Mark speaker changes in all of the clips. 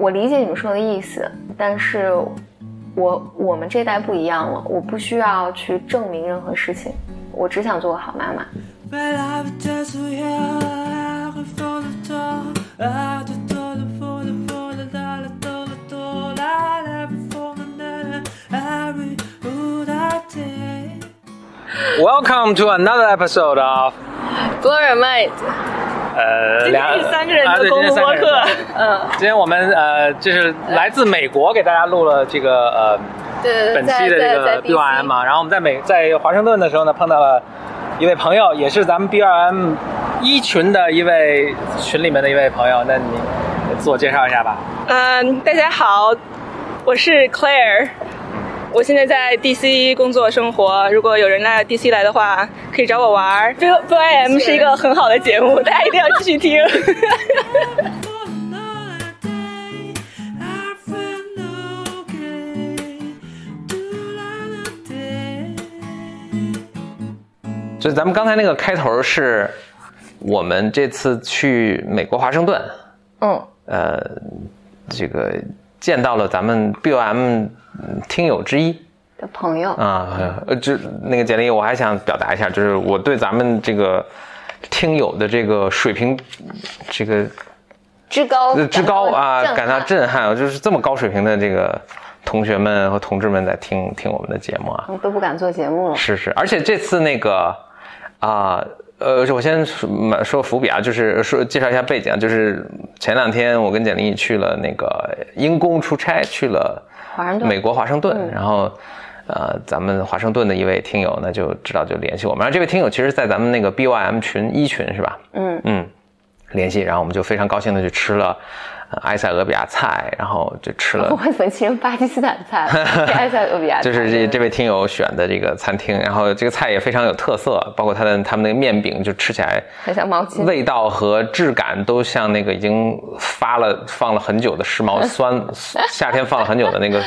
Speaker 1: 我理解你们说的意思，但是，我我们这代不一样了，我不需要去证明任何事情，我只想做个好妈妈。
Speaker 2: Welcome to another episode of
Speaker 1: Gloria Mind。
Speaker 2: 呃
Speaker 3: 今天是三个人
Speaker 2: 啊对
Speaker 3: 的公路播
Speaker 2: 今天三个人
Speaker 3: 客，嗯，
Speaker 2: 今天我们呃就是来自美国给大家录了这个呃
Speaker 1: 对
Speaker 2: 本期的这个 BYM 嘛，然后我们在美在华盛顿的时候呢碰到了一位朋友，也是咱们 BYM 一群的一位群里面的一位朋友，那你自我介绍一下吧。
Speaker 3: 嗯，大家好，我是 Claire，我现在在 DC 工作生活。如果有人来 DC 来的话，可以找我玩儿。B B I M 是一个很好的节目，大家一定要继续听。
Speaker 4: For another day, I feel okay. Do another day.
Speaker 2: 就是咱们刚才那个开头是我们这次去美国华盛顿，
Speaker 1: 嗯，
Speaker 2: 呃，这个见到了咱们 BOM 听友之一
Speaker 1: 的朋友，
Speaker 2: 啊，呃，这那个简历我还想表达一下，就是我对咱们这个听友的这个水平，这个
Speaker 1: 之高
Speaker 2: 呃之高啊，感到震撼，就是这么高水平的这个同学们和同志们在听听我们的节目啊，
Speaker 1: 我都不敢做节目了。
Speaker 2: 是是，而且这次那个啊。呃，我先说说伏笔啊，就是说介绍一下背景啊，就是前两天我跟简历去了那个因公出差，去了美国华盛顿，
Speaker 1: 嗯
Speaker 2: 然后呃，咱们华盛顿的一位听友呢就知道就联系我们，然后这位听友其实，在咱们那个 BYM 群一群是吧？
Speaker 1: 嗯
Speaker 2: 嗯，联系，然后我们就非常高兴的去吃了、呃埃塞俄比亚菜，然后就吃了
Speaker 1: 我怎么记成巴基斯坦菜埃塞俄比亚菜，
Speaker 2: 就是这这位听友选的这个餐厅，然后这个菜也非常有特色，包括它的他们那个面饼，就吃起来
Speaker 1: 很像毛巾。
Speaker 2: 味道和质感都像那个已经发了放了很久的湿毛 酸，夏天放了很久的那个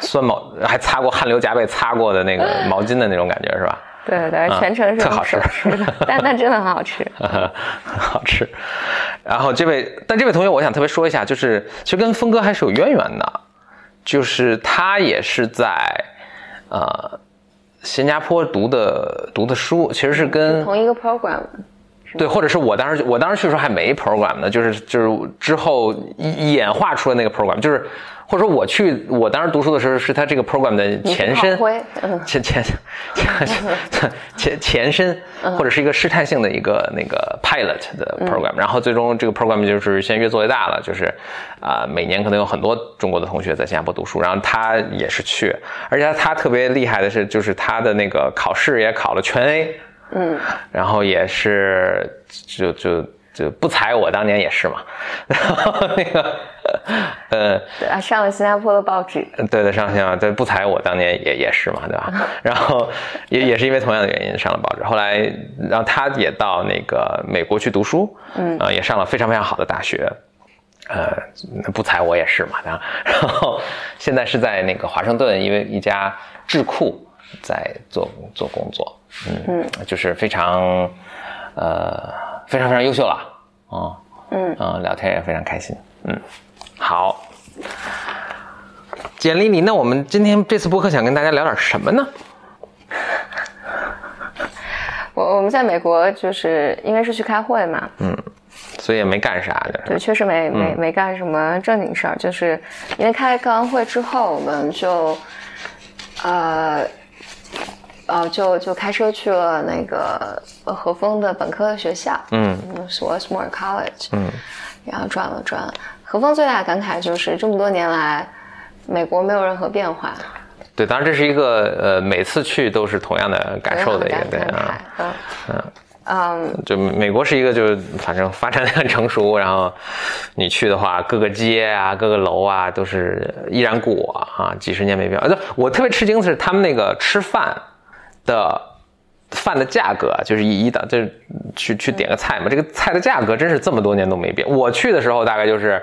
Speaker 2: 酸毛，还擦过汗流浃背擦过的那个毛巾的那种感觉是吧？
Speaker 1: 对对对，全程是
Speaker 2: 好吃
Speaker 1: 的，但但真的很好吃。
Speaker 2: 很 好吃。然后这位，但这位同学，我想特别说一下，就是其实跟峰哥还是有渊源的，就是他也是在呃新加坡读的读的书，其实是跟
Speaker 1: 同一个 program，
Speaker 2: 对，或者是我当时我当时去的时候还没 program 呢，就是就是之后演化出了那个 program，就是或者说我去我当时读书的时候是它这个 program 的前身前前前前身，或者是一个试探性的一个那个 pilot 的 program，、然后最终这个 program 就是现在越做越大了，就是啊、每年可能有很多中国的同学在新加坡读书，然后他也是去，而且他特别厉害的是，就是他的那个考试也考了全 A。
Speaker 1: 嗯，
Speaker 2: 然后也是就就就不才我当年也是嘛，然后那个呃
Speaker 1: 对啊，上了新加坡的报纸，
Speaker 2: 对对上新加坡对不才我当年也也是嘛对吧？然后也也是因为同样的原因上了报纸，后来然后他也到那个美国去读书，嗯。啊、也上了非常非常好的大学。呃，不才我也是嘛，然后 然后现在是在那个华盛顿，因为一家智库在做做工作，嗯嗯，就是非常呃非常非常优秀了，哦，
Speaker 1: 嗯。
Speaker 2: 嗯，聊天也非常开心，嗯，好，简历里，那我们今天这次播客想跟大家聊点什么呢？
Speaker 1: 我我们在美国就是因为是去开会嘛，嗯
Speaker 2: 所以也没干啥的，
Speaker 1: 对，确实没没
Speaker 2: 嗯
Speaker 1: 没。干什么正经事儿，就是因为开开完会之后，我们就呃呃就就开车去了那个呃和风的本科的学校，
Speaker 2: 嗯
Speaker 1: 嗯，是 Westmore College，
Speaker 2: 嗯
Speaker 1: 然后转了转。和风最大的感慨就是这么多年来，美国没有任何变化，
Speaker 2: 对，当然这是一个呃每次去都是同样的感受的一个对
Speaker 1: 感
Speaker 2: 啊。
Speaker 1: 慨，嗯嗯，
Speaker 2: 就美国是一个，就是反正发展的很成熟，然后你去的话，各个街啊、各个楼啊都是依然故我啊，几十年没变。呃，我特别吃惊的是他们那个吃饭的饭的价格啊，就是一一的，就是去去点个菜嘛，这个菜的价格真是这么多年都没变。我去的时候大概就是，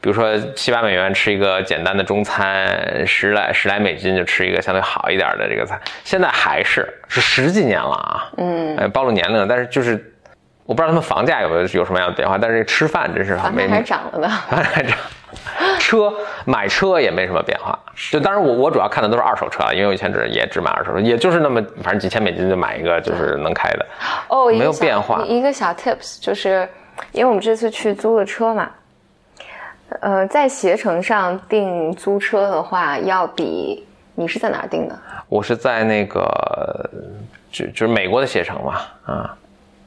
Speaker 2: 比如说七八美元吃一个简单的中餐，十来十来美金就吃一个相对好一点的这个菜，现在还是是十几年了啊，嗯，呃，暴露年龄了，但是就是我不知道他们房价有没有有什么样的变化，但是吃饭真是没
Speaker 1: 涨了的。
Speaker 2: 还涨，车买车也没什么变化。就当然我我主要看的都是二手车啊，因为我以前只也只买二手车，也就是那么反正几千美金就买一个就是能开的。
Speaker 1: 哦，
Speaker 2: 没有变化
Speaker 1: 一个小 tips 就是，因为我们这次去租的车嘛，呃，在携程上订租车的话，要比你是在哪儿订的
Speaker 2: 我是在那个就就是美国的携程嘛，啊，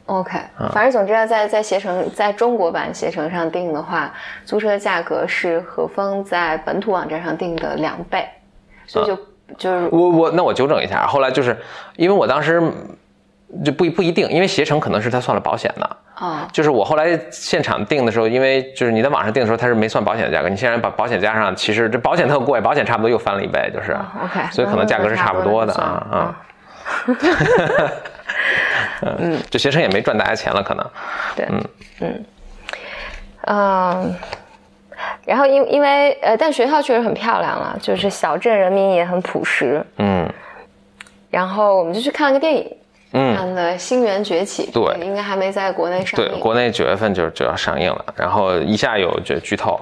Speaker 1: ？OK，反正总之要在在携程在中国版携程上订的话，租车价格是和风在本土网站上订的两倍，所以就、就是
Speaker 2: 我我那我纠正一下，后来就是因为我当时就不不一定，因为携程可能是他算了保险的。
Speaker 1: 哦
Speaker 2: 就是我后来现场订的时候，因为就是你在网上订的时候，他是没算保险的价格，你现在把保险加上，其实这保险特贵，保险差不多又翻了一倍，就是、
Speaker 1: OK，
Speaker 2: 所以可能价格是差不多的
Speaker 1: 那
Speaker 2: 啊
Speaker 1: 那
Speaker 2: 啊。嗯，这学生也没赚大家钱了，可能。
Speaker 1: 对，嗯嗯嗯，然后因因为呃，但学校确实很漂亮了，就是小镇人民也很朴实。
Speaker 2: 嗯
Speaker 1: 然后我们就去看了个电影，
Speaker 2: 嗯，
Speaker 1: 看的《星源崛起》，
Speaker 2: 对
Speaker 1: 应该还没在国内上映
Speaker 2: 对，
Speaker 1: 映。
Speaker 2: 国内九月份就就要上映了，然后一下有就剧透。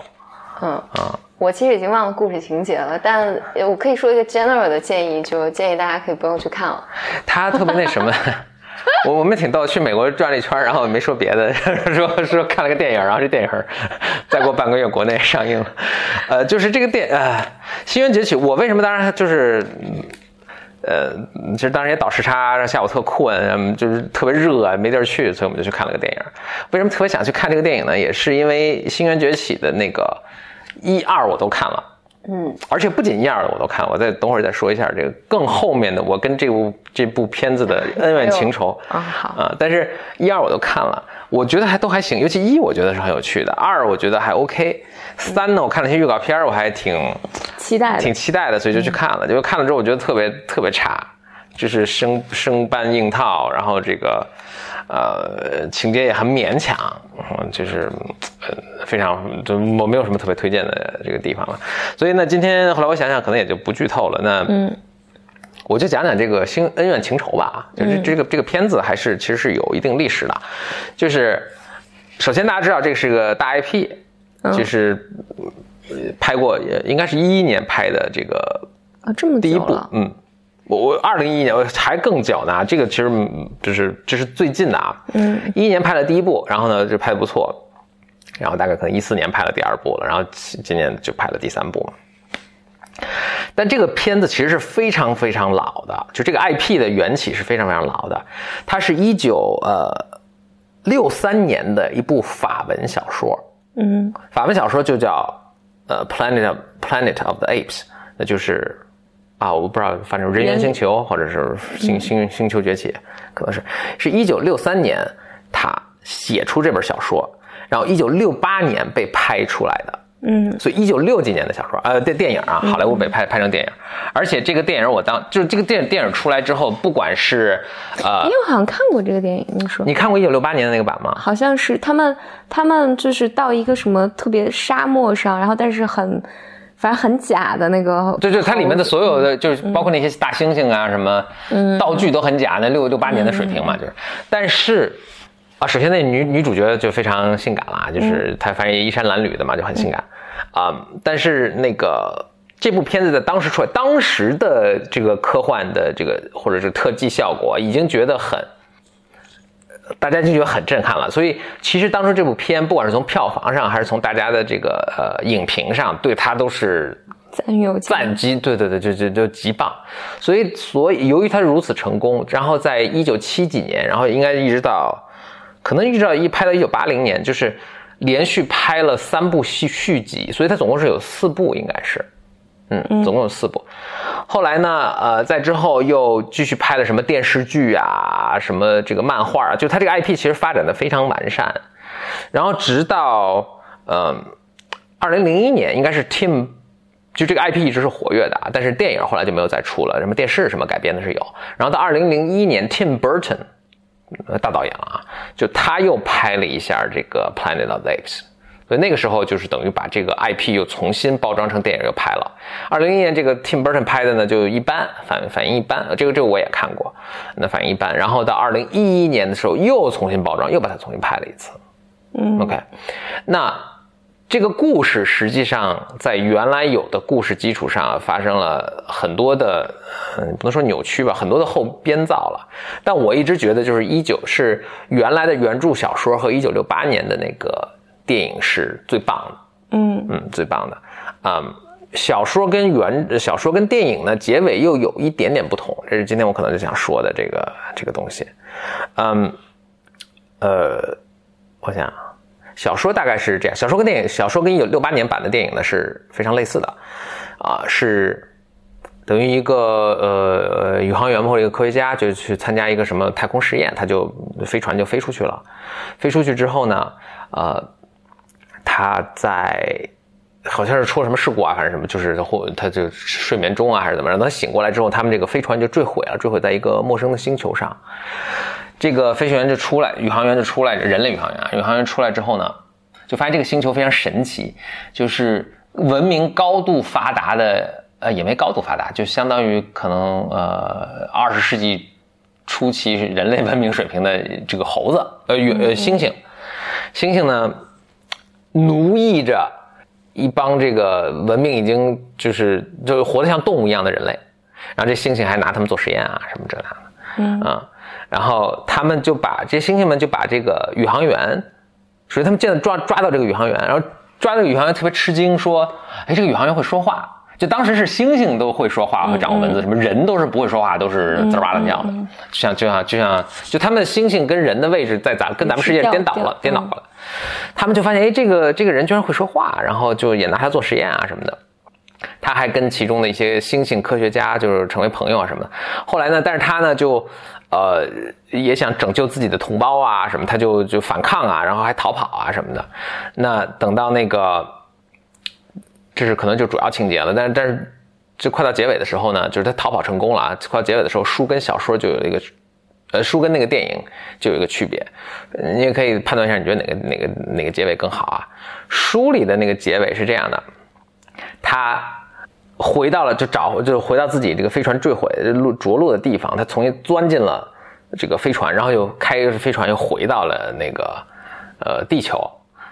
Speaker 1: 嗯
Speaker 2: 啊
Speaker 1: 我其实已经忘了故事情节了，但我可以说一个 general 的建议，就建议大家可以不用去看了。
Speaker 2: 他特别那什么，我我们挺逗，去美国转了一圈，然后没说别的，说说看了个电影，然后这电影 再过半个月国内上映了，呃，就是这个电呃《星源崛起》，我为什么当然就是。呃，其实当时也倒时差，下午特困，就是特别热，没地儿去，所以我们就去看了个电影。为什么特别想去看这个电影呢？也是因为《星源崛起》的那个一二我都看了，
Speaker 1: 嗯，
Speaker 2: 而且不仅一二的我都看，我再等会儿再说一下这个更后面的我跟这部这部片子的恩怨情仇
Speaker 1: 啊好
Speaker 2: 啊、但是一二我都看了，我觉得还都还行，尤其一我觉得是很有趣的，二我觉得还 OK，三呢我看了一些预告片儿，我还挺
Speaker 1: 期待的
Speaker 2: 挺期待的，所以就去看了。结果看了之后，我觉得特别特别差，就是生生搬硬套，然后这个呃情节也很勉强，嗯就是呃非常就我没有什么特别推荐的这个地方了。所以呢，今天后来我想想，可能也就不剧透了。那
Speaker 1: 嗯。
Speaker 2: 我就讲讲这个新恩怨情仇吧，就是这个这个片子还是其实是有一定历史的，就是首先大家知道这个是个大 IP，就是呃拍过，应该是一一年拍的这个
Speaker 1: 啊，这么
Speaker 2: 第一部，，嗯，我我二零一一年我还更早呢，这个其实嗯就是这是最近的啊，
Speaker 1: 嗯，
Speaker 2: 一一年拍了第一部，然后呢就拍的不错，然后大概可能一四年拍了第二部了，然后今今年就拍了第三部。嘛。但这个片子其实是非常非常老的，就这个 IP 的缘起是非常非常老的，它是一九呃六三年的一部法文小说，
Speaker 1: 嗯。
Speaker 2: 法文小说就叫呃 Planet of, Planet of the Apes，那就是啊，我不知道，反正人猿星球或者是星星星球崛起，可能是。是一九六三年他写出这本小说，然后一九六八年被拍出来的。
Speaker 1: 嗯。
Speaker 2: 所以一九六几年的小说，呃，电电影啊，好莱坞被拍拍成电影，而且这个电影我当就是这个电电影出来之后，不管是呃
Speaker 1: 因，为我好像看过这个电影，你说。
Speaker 2: 你看过一九六八年的那个版吗？
Speaker 1: 好像是他们他们就是到一个什么特别沙漠上，然后但是很反正很假的那个，
Speaker 2: 对对，它里面的所有的就是包括那些大猩猩啊，什么道具都很假，那六六八年的水平嘛，就是。但是啊，首先那女女主角就非常性感啦，就是她反正也衣衫褴褛的嘛，就很性感啊。但是那个这部片子在当时出来，当时的这个科幻的这个或者是特技效果，已经觉得很。大家就觉得很震撼了，所以其实当初这部片，不管是从票房上，还是从大家的这个呃影评上，对它都是
Speaker 1: 赞誉有加
Speaker 2: 赞极，对对对，就就就极棒。所以所以由于它如此成功，然后在一九七几年，然后应该一直到可能一直到一拍到一九八零年，就是连续拍了三部续续集，所以它总共是有四部，应该是。嗯，总共有四部。后来呢，呃，在之后又继续拍了什么电视剧啊，什么这个漫画啊，就他这个 IP 其实发展的非常完善。然后直到嗯，二零零一年应该是 Tim，就这个 IP 一直是活跃的啊，但是电影后来就没有再出了，什么电视什么改编的是有。然后到二零零一年，Tim Burton，呃大导演了啊，就他又拍了一下这个 Planet of the Apes。所以那个时候就是等于把这个 IP 又重新包装成电影又拍了。二零一年这个 Tim Burton 拍的呢就一般，反反应一般，这个这个我也看过，那反应一般。然后到二零一一年的时候又重新包装，又把它重新拍了一次。
Speaker 1: 嗯
Speaker 2: OK，那这个故事实际上在原来有的故事基础上发生了很多的，嗯，不能说扭曲吧，很多的后编造了。但我一直觉得，就是一九是原来的原著小说和一九六八年的那个电影是最棒的。
Speaker 3: 嗯
Speaker 2: 嗯，最棒的，嗯，小说跟原小说跟电影呢结尾又有一点点不同，这是今天我可能就想说的这个这个东西，嗯，呃，我想小说大概是这样，小说跟电影，小说跟一九六八年版的电影呢是非常类似的，啊，是等于一个呃宇航员或者一个科学家就去参加一个什么太空实验，他就飞船就飞出去了，飞出去之后呢，呃。他在好像是出了什么事故啊，反正什么，就是或他就睡眠中啊，还是怎么让他醒过来之后，他们这个飞船就坠毁了，坠毁在一个陌生的星球上。这个飞行员就出来，宇航员就出来，人类宇航员啊，宇航员出来之后呢，就发现这个星球非常神奇，就是文明高度发达的，呃，也没高度发达，就相当于可能呃二十世纪初期人类文明水平的这个猴子，呃，呃，猩猩，猩猩呢。奴役着一帮这个文明已经就是就活得像动物一样的人类，然后这猩猩还拿他们做实验啊什么这那的，嗯啊，然后他们就把这些猩猩们就把这个宇航员，所以他们见到抓抓到这个宇航员，然后抓这个宇航员特别吃惊，说，哎，这个宇航员会说话。就当时是猩猩都会说话和掌握文字，什么人都是不会说话，都是滋哇乱叫的，就像就像就像就他们的猩猩跟人的位置在咱跟咱们世界颠倒了，颠倒过来，他们就发现哎，这个这个人居然会说话，然后就也拿他做实验啊什么的，他还跟其中的一些猩猩科学家就是成为朋友啊什么的。后来呢，但是他呢就呃也想拯救自己的同胞啊什么，他就就反抗啊，然后还逃跑啊什么的。那等到那个。这是可能就主要情节了，但是但是，就快到结尾的时候呢，就是他逃跑成功了啊！快到结尾的时候，书跟小说就有一个，呃，书跟那个电影就有一个区别，你也可以判断一下，你觉得哪个哪个哪个结尾更好啊？书里的那个结尾是这样的，他回到了就找就回到自己这个飞船坠毁落着陆的地方，他重新钻进了这个飞船，然后又开飞船又回到了那个呃地球，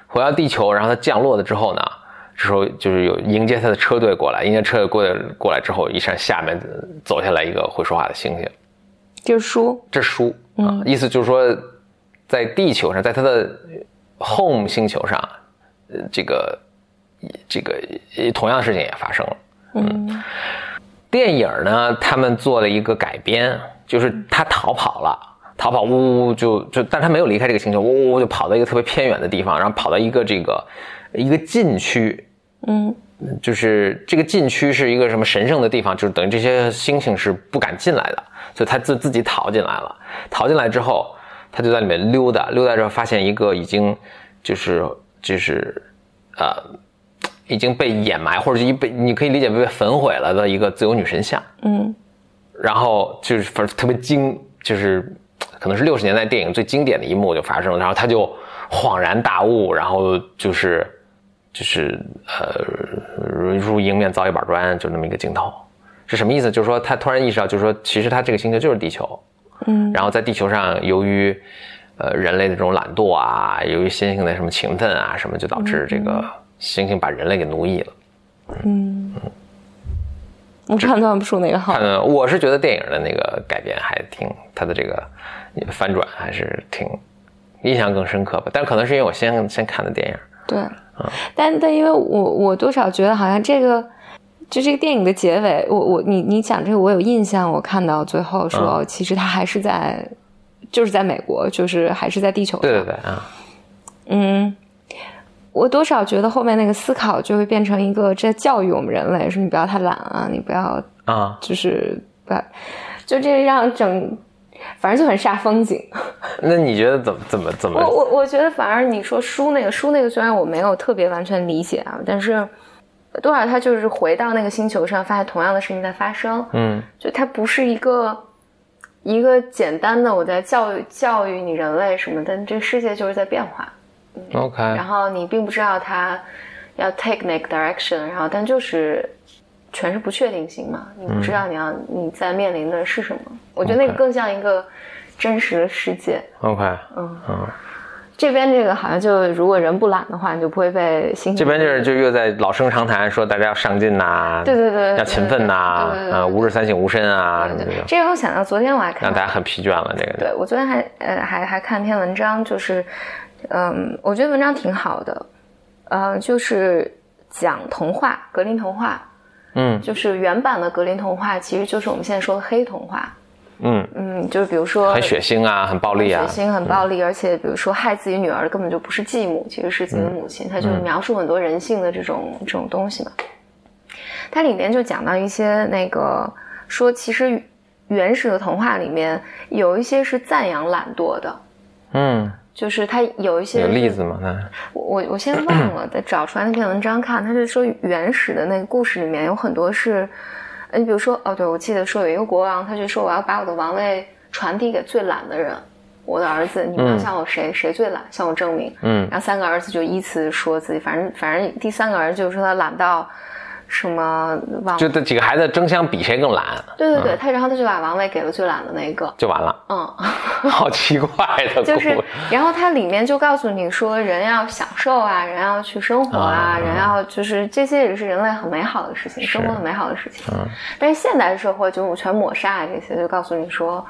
Speaker 2: 回到地球，然后他降落了之后呢？这时候就是有迎接他的车队过来，迎接车队过来过来之后，一扇下面走下来一个会说话的猩猩，
Speaker 3: 这是书，
Speaker 2: 这是书啊，意思就是说，在地球上，在他的 home 星球上，呃，这个这个同样的事情也发生了。嗯，电影呢，他们做了一个改编，就是他逃跑了，逃跑呜呜就就，但他没有离开这个星球，呜呜就跑到一个特别偏远的地方，然后跑到一个这个一个禁区。嗯，就是这个禁区是一个什么神圣的地方，就是等于这些猩猩是不敢进来的，所以他自自己逃进来了。逃进来之后，他就在里面溜达，溜达之后发现一个已经就是就是呃已经被掩埋或者一被你可以理解为被焚毁了的一个自由女神像。嗯，然后就是反正特别惊，就是可能是六十年代电影最经典的一幕就发生了，然后他就恍然大悟，然后就是。就是呃，如迎面遭一板砖，就那么一个镜头，是什么意思？就是说他突然意识到，就是说其实他这个星球就是地球，嗯，然后在地球上，由于呃人类的这种懒惰啊，由于猩猩的什么勤奋啊什么，就导致这个猩猩把人类给奴役了。嗯，
Speaker 3: 我判断不出哪个好。
Speaker 2: 嗯，我是觉得电影的那个改编还挺，它的这个反转还是挺印象更深刻吧。但可能是因为我先先看的电影。
Speaker 3: 对。但但因为我我多少觉得好像这个就这个电影的结尾，我我你你讲这个我有印象，我看到最后说其实他还是在就是在美国，就是还是在地球上。
Speaker 2: 对对对啊，
Speaker 3: 嗯，我多少觉得后面那个思考就会变成一个在教育我们人类，说你不要太懒啊，你不要啊，就是不要，就这让整。反正就很煞风景。
Speaker 2: 那你觉得怎么怎么怎么？
Speaker 1: 我我我觉得反而你说书那个书那个虽然我没有特别完全理解啊，但是多少他就是回到那个星球上，发现同样的事情在发生。嗯，就它不是一个一个简单的我在教育教育你人类什么的，这个世界就是在变化。
Speaker 2: OK。
Speaker 1: 然后你并不知道它要 take 那个 direction，然后但就是。全是不确定性嘛？你不知道你要你在面临的是什么？我觉得那个更像一个真实的世界。
Speaker 2: OK，嗯嗯，
Speaker 1: 这边这个好像就如果人不懒的话，你就不会被。
Speaker 2: 这边就是就又在老生常谈，说大家要上进呐、
Speaker 1: 对对对对
Speaker 2: 要勤奋呐、啊，吾日三省吾身啊，什么
Speaker 1: 对
Speaker 2: 这种，
Speaker 1: 这让我想到昨天我还看
Speaker 2: 让大家很疲倦了。这个，
Speaker 1: 对我昨天还呃还还看篇文章，就是嗯，我觉得文章挺好的，呃，就是讲童话格林童话，
Speaker 2: 嗯。
Speaker 1: 就是原版的格林童话，其实就是我们现在说的黑童话。
Speaker 2: 嗯，
Speaker 1: 嗯，就是比如说
Speaker 2: 很血腥啊，很暴力啊，
Speaker 1: 血腥很暴力，而且比如说害自己女儿的根本就不是继母，其实是自己的母亲，他就是描述很多人性的这种这种东西嘛。它里面就讲到一些那个说，其实原始的童话里面有一些是赞扬懒惰的，
Speaker 2: 嗯，
Speaker 1: 就是它有一些
Speaker 2: 有例子吗？那
Speaker 1: 我我我现在忘了，得找出来那篇文章看。他是说原始的那个故事里面有很多是，呃，你比如说哦，对，我记得说有一个国王，他就说我要把我的王位传递给最懒的人，我的儿子，你们要向我谁、谁最懒，向我证明。
Speaker 2: 嗯
Speaker 1: 然后三个儿子就依次说自己，反正反正第三个儿子就说他懒到什么王，
Speaker 2: 就这几个孩子争相比谁更懒，
Speaker 1: 对对对，他然后他就把王位给了最懒的那个，
Speaker 2: 就完了。
Speaker 1: 嗯。
Speaker 2: 好奇怪的故事，
Speaker 1: 就是，然后它里面就告诉你说，人要享受啊，人要去生活啊，
Speaker 2: 啊。
Speaker 1: 人要就是这些也是人类很美好的事情，生活很美好的事情。
Speaker 2: 嗯。
Speaker 1: 但是现代社会就全抹杀这些，就告诉你说，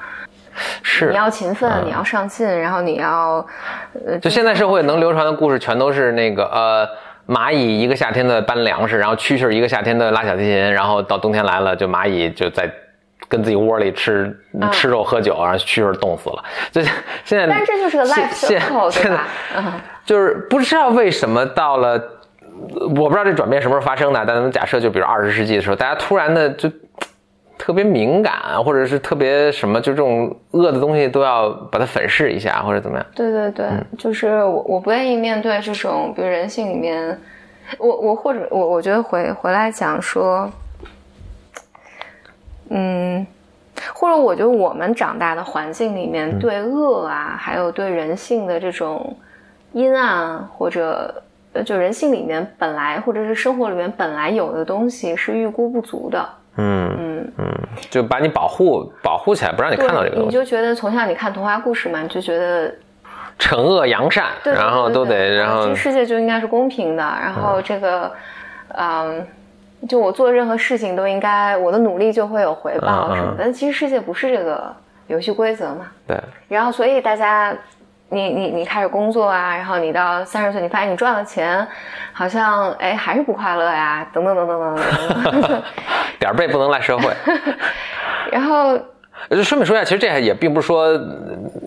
Speaker 2: 是。
Speaker 1: 你要勤奋，你要上进，然后你要，呃，
Speaker 2: 就现在社会能流传的故事，全都是那个呃，蚂蚁一个夏天的搬粮食，然后蛐蛐一个夏天的拉小提琴，然后到冬天来了，就蚂蚁就在跟自己窝里吃吃肉喝酒，然后蛐蛐冻死了。就现在，
Speaker 1: 但是这就是个
Speaker 2: 在
Speaker 1: 对吧？嗯，
Speaker 2: 就是不知道为什么到了，我不知道这转变什么时候发生的，但咱们假设就比如二十世纪的时候，大家突然的就。特别敏感，或者是特别什么，就这种恶的东西都要把它粉饰一下，或者怎么样？
Speaker 1: 对对对，就是我我不愿意面对这种，比如人性里面，我我或者我我觉得回回来讲说，嗯，或者我觉得我们长大的环境里面对恶啊，还有对人性的这种阴暗或者。呃就人性里面本来，或者是生活里面本来有的东西是预估不足的，
Speaker 2: 嗯
Speaker 1: 嗯，
Speaker 2: 嗯，就把你保护保护起来，不让你看到这个，东西，
Speaker 1: 你就觉得从小你看童话故事嘛，你就觉得
Speaker 2: 惩恶扬善，
Speaker 1: 对，对
Speaker 2: 然后都得，然后
Speaker 1: 这个世界就应该是公平的，然后这个，嗯，就我做任何事情都应该，我的努力就会有回报什么的。但其实世界不是这个游戏规则嘛。
Speaker 2: 对，
Speaker 1: 然后，所以大家，你你你开始工作啊，然后你到三十岁，你发现你赚了钱，好像哎还是不快乐呀，等等等等等等等。
Speaker 2: 点儿背不能赖社会。
Speaker 1: 然后
Speaker 2: 就顺便说一下，其实这也并不是说，呃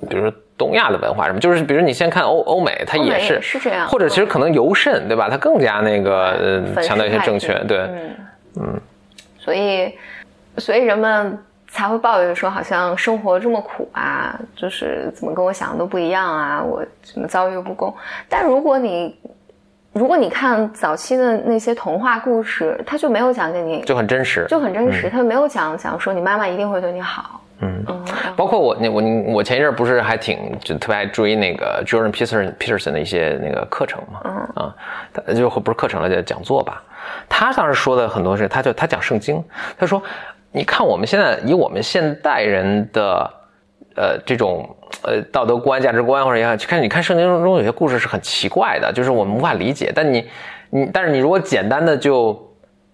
Speaker 2: 比如说东亚的文化什么，就是比如你先看欧欧美，它也是
Speaker 1: 也是这样
Speaker 2: 或者其实可能尤甚，对吧？它更加那个呃强调一些正确，对，
Speaker 1: 嗯嗯，所以所以人们才会抱怨说，好像生活这么苦啊，就是怎么跟我想的都不一样啊，我怎么遭遇不公。但如果你如果你看早期的那些童话故事，他就没有讲给你，
Speaker 2: 就很真实，
Speaker 1: 就很真实，他没有讲讲说你妈妈一定会对你好，
Speaker 2: 嗯。
Speaker 1: 嗯，
Speaker 2: 包括我那我我前一阵儿不是还挺就特别爱追那个 Jordan Peterson Peterson 的一些那个课程嘛，
Speaker 1: 嗯。
Speaker 2: 啊，他就不是课程了，叫讲座吧。他当时说的很多是，他就他讲圣经，他说，你看我们现在以我们现代人的呃这种呃道德观、价值观或者也去看，你看圣经中有些故事是很奇怪的，就是我们无法理解。但你你但是你如果简单的就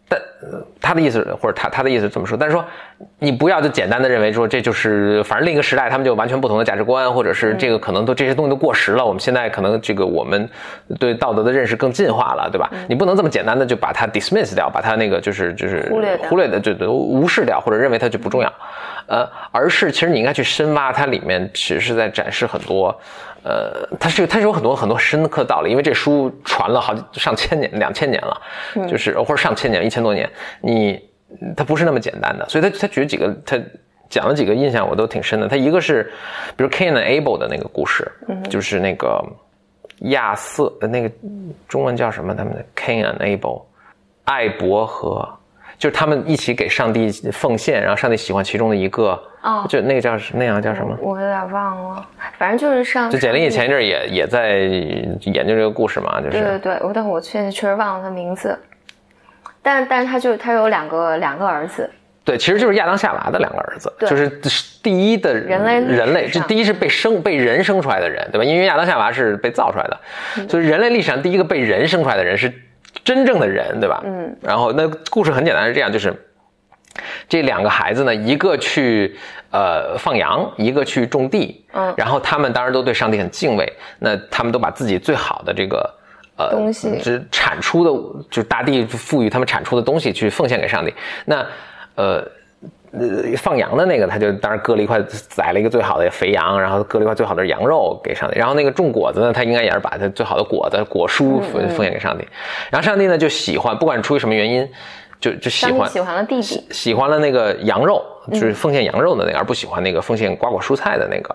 Speaker 2: 但呃他的意思，或者他他的意思这么说，但是说你不要就简单的认为说这就是反正另一个时代他们就完全不同的价值观，或者是这个可能都这些东西都过时了，我们现在可能这个我们对道德的认识更进化了，对吧？你不能这么简单的就把它 dismiss 掉，把它那个就是就是
Speaker 1: 忽略掉
Speaker 2: 忽略的就就无视掉，或者认为它就不重要，呃，而是其实你应该去深挖它里面其实是在展示很多。呃，它是它是有很多很多深刻的道理，因为这书传了好几上千年、两千年了，就是或者上千年、一千多年，你它不是那么简单的，所以他他举了几个，他讲了几个印象我都挺深的。他一个是，比如 Cain and Abel 的那个故事，就是那个亚瑟的那个中文叫什么？他们的 Cain and Abel，艾伯和。就是他们一起给上帝奉献，然后上帝喜欢其中的一个，
Speaker 1: 哦
Speaker 2: 就那个叫那样叫什么？
Speaker 1: 我有点忘了，反正就是上
Speaker 2: 就简历前一阵也也在研究这个故事嘛，就是
Speaker 1: 对对对，我但我现在确实忘了他名字，但但是他就他有两个两个儿子，
Speaker 2: 对，其实就是亚当夏娃的两个儿子，就是第一的
Speaker 1: 人类
Speaker 2: 人类，这第一是被生被人生出来的人，对吧？因为亚当夏娃是被造出来的，
Speaker 1: 嗯
Speaker 2: 所以人类历史上第一个被人生出来的人是真正的人，对吧？
Speaker 1: 嗯。
Speaker 2: 然后那故事很简单，是这样，就是这两个孩子呢，一个去呃放羊，一个去种地，
Speaker 1: 嗯
Speaker 2: 然后他们当然都对上帝很敬畏，那他们都把自己最好的这个。呃，
Speaker 1: 东西
Speaker 2: 就是产出的，就是大地赋予他们产出的东西去奉献给上帝。那，呃，呃，放羊的那个，他就当然割了一块，宰了一个最好的肥羊，然后割了一块最好的羊肉给上帝。然后那个种果子呢，他应该也是把他最好的果子、果蔬奉奉献给上帝。然后上帝呢就喜欢，不管出于什么原因，就就喜欢
Speaker 1: 喜欢了弟弟，
Speaker 2: 喜欢了那个羊肉，就是奉献羊肉的那个，而不喜欢那个奉献瓜果蔬菜的那个。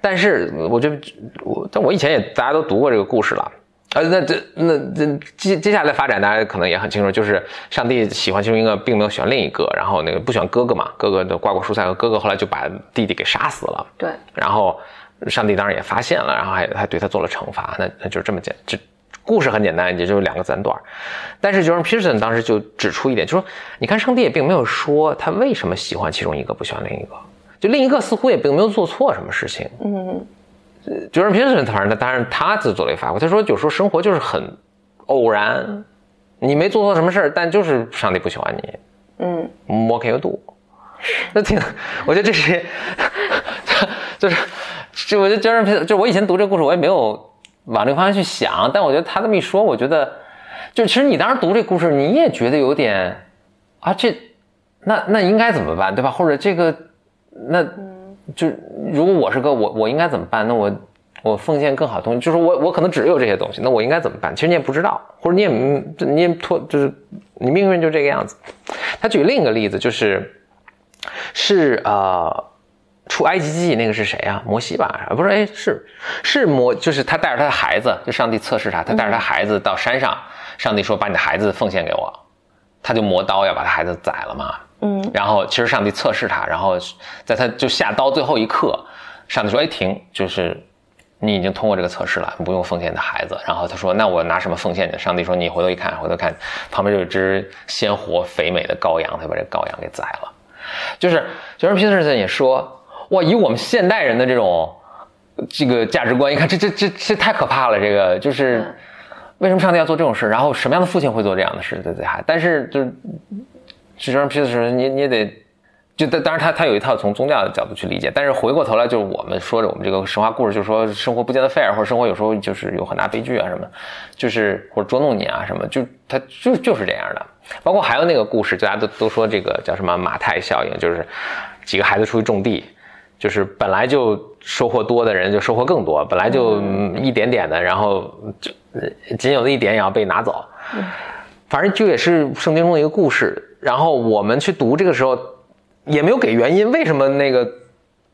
Speaker 2: 但是我觉得我，但我以前也大家都读过这个故事了。呃，那这那这接接下来发展，大家可能也很清楚，就是上帝喜欢其中一个，并没有喜欢另一个，然后那个不喜欢哥哥嘛，哥哥的瓜果蔬菜和哥哥后来就把弟弟给杀死了。
Speaker 1: 对，
Speaker 2: 然后上帝当然也发现了，然后还还对他做了惩罚，那那就这么简，这故事很简单，也就是两个自然段。但是 Jordan Peterson 当时就指出一点，就说你看上帝也并没有说他为什么喜欢其中一个，不喜欢另一个，就另一个似乎也并没有做错什么事情。
Speaker 1: 嗯，
Speaker 2: Jordan Peterson 反正他当然他自做了一个发挥，他说有时候生活就是很偶然，你没做错什么事儿，但就是上帝不喜欢你。
Speaker 1: 嗯
Speaker 2: ，What can you do？那挺，我觉得这是，就是，就我觉得 Jordan Peterson，就我以前读这个故事，我也没有往这个方向去想，但我觉得他这么一说，我觉得，就其实你当时读这故事，你也觉得有点，啊，这，那那应该怎么办，对吧？或者这个，那，就如果我是个我，我应该怎么办？那我我奉献更好的东西，就是我我可能只有这些东西，那我应该怎么办？其实你也不知道，或者你也嗯你也拖，就是你命运就这个样子。他举另一个例子，就是是呃。出埃及记那个是谁啊？摩西吧？不是，哎，是是摩，就是他带着他的孩子，就上帝测试他，他带着他孩子到山上，上帝说把你的孩子奉献给我，他就磨刀要把他孩子宰了嘛。
Speaker 1: 嗯，
Speaker 2: 然后其实上帝测试他，然后在他就下刀最后一刻，上帝说：“哎，停，就是你已经通过这个测试了，你不用奉献你的孩子。”然后他说：“那我拿什么奉献你？”上帝说：“你回头一看，回头看旁边有一只鲜活肥美的羔羊，他把这羔羊给宰了。”就是杰伦皮特森也说：“哇，以我们现代人的这种这个价值观，一看这这这这太可怕了，这个就是。
Speaker 1: 嗯
Speaker 2: 为什么上帝要做这种事？然后什么样的父亲会做这样的事？对对还？但是就是实际上，皮特时你你也得，就当当然他他有一套从宗教的角度去理解，但是回过头来就是我们说着我们这个神话故事，就是说生活不见得 fair，或者生活有时候就是有很大悲剧啊什么，就是或者捉弄你啊什么，就他就就是这样的。包括还有那个故事，大家都都说这个叫什么马太效应，就是几个孩子出去种地。就是本来就收获多的人就收获更多，本来就嗯一点点的，然后就呃仅有的一点也要被拿走。反正就也是圣经中的一个故事。然后我们去读这个时候，也没有给原因，为什么那个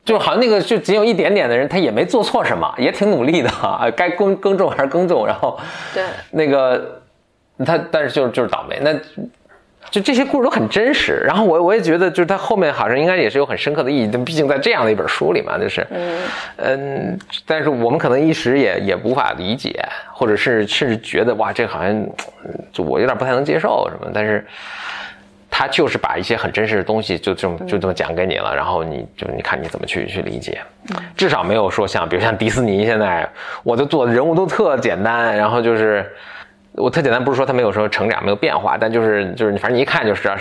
Speaker 2: 就好像那个就仅有一点点的人，他也没做错什么，也挺努力的啊，该耕耕种还是耕种，然后
Speaker 1: 对，
Speaker 2: 那个他但是就是就是倒霉那。就这些故事都很真实，然后我我也觉得，就是他后面好像应该也是有很深刻的意义，但毕竟在这样的一本书里嘛，就是，嗯但是我们可能一时也也无法理解，或者是甚至觉得哇，这好像嗯就我有点不太能接受什么，但是他就是把一些很真实的东西就这么就这么讲给你了，然后你就你看你怎么去去理解，至少没有说像比如像迪士尼现在，我的做的人物都特简单，然后就是。我特简单，不是说他没有说成长，没有变化，但就是就是你反正你一看就知道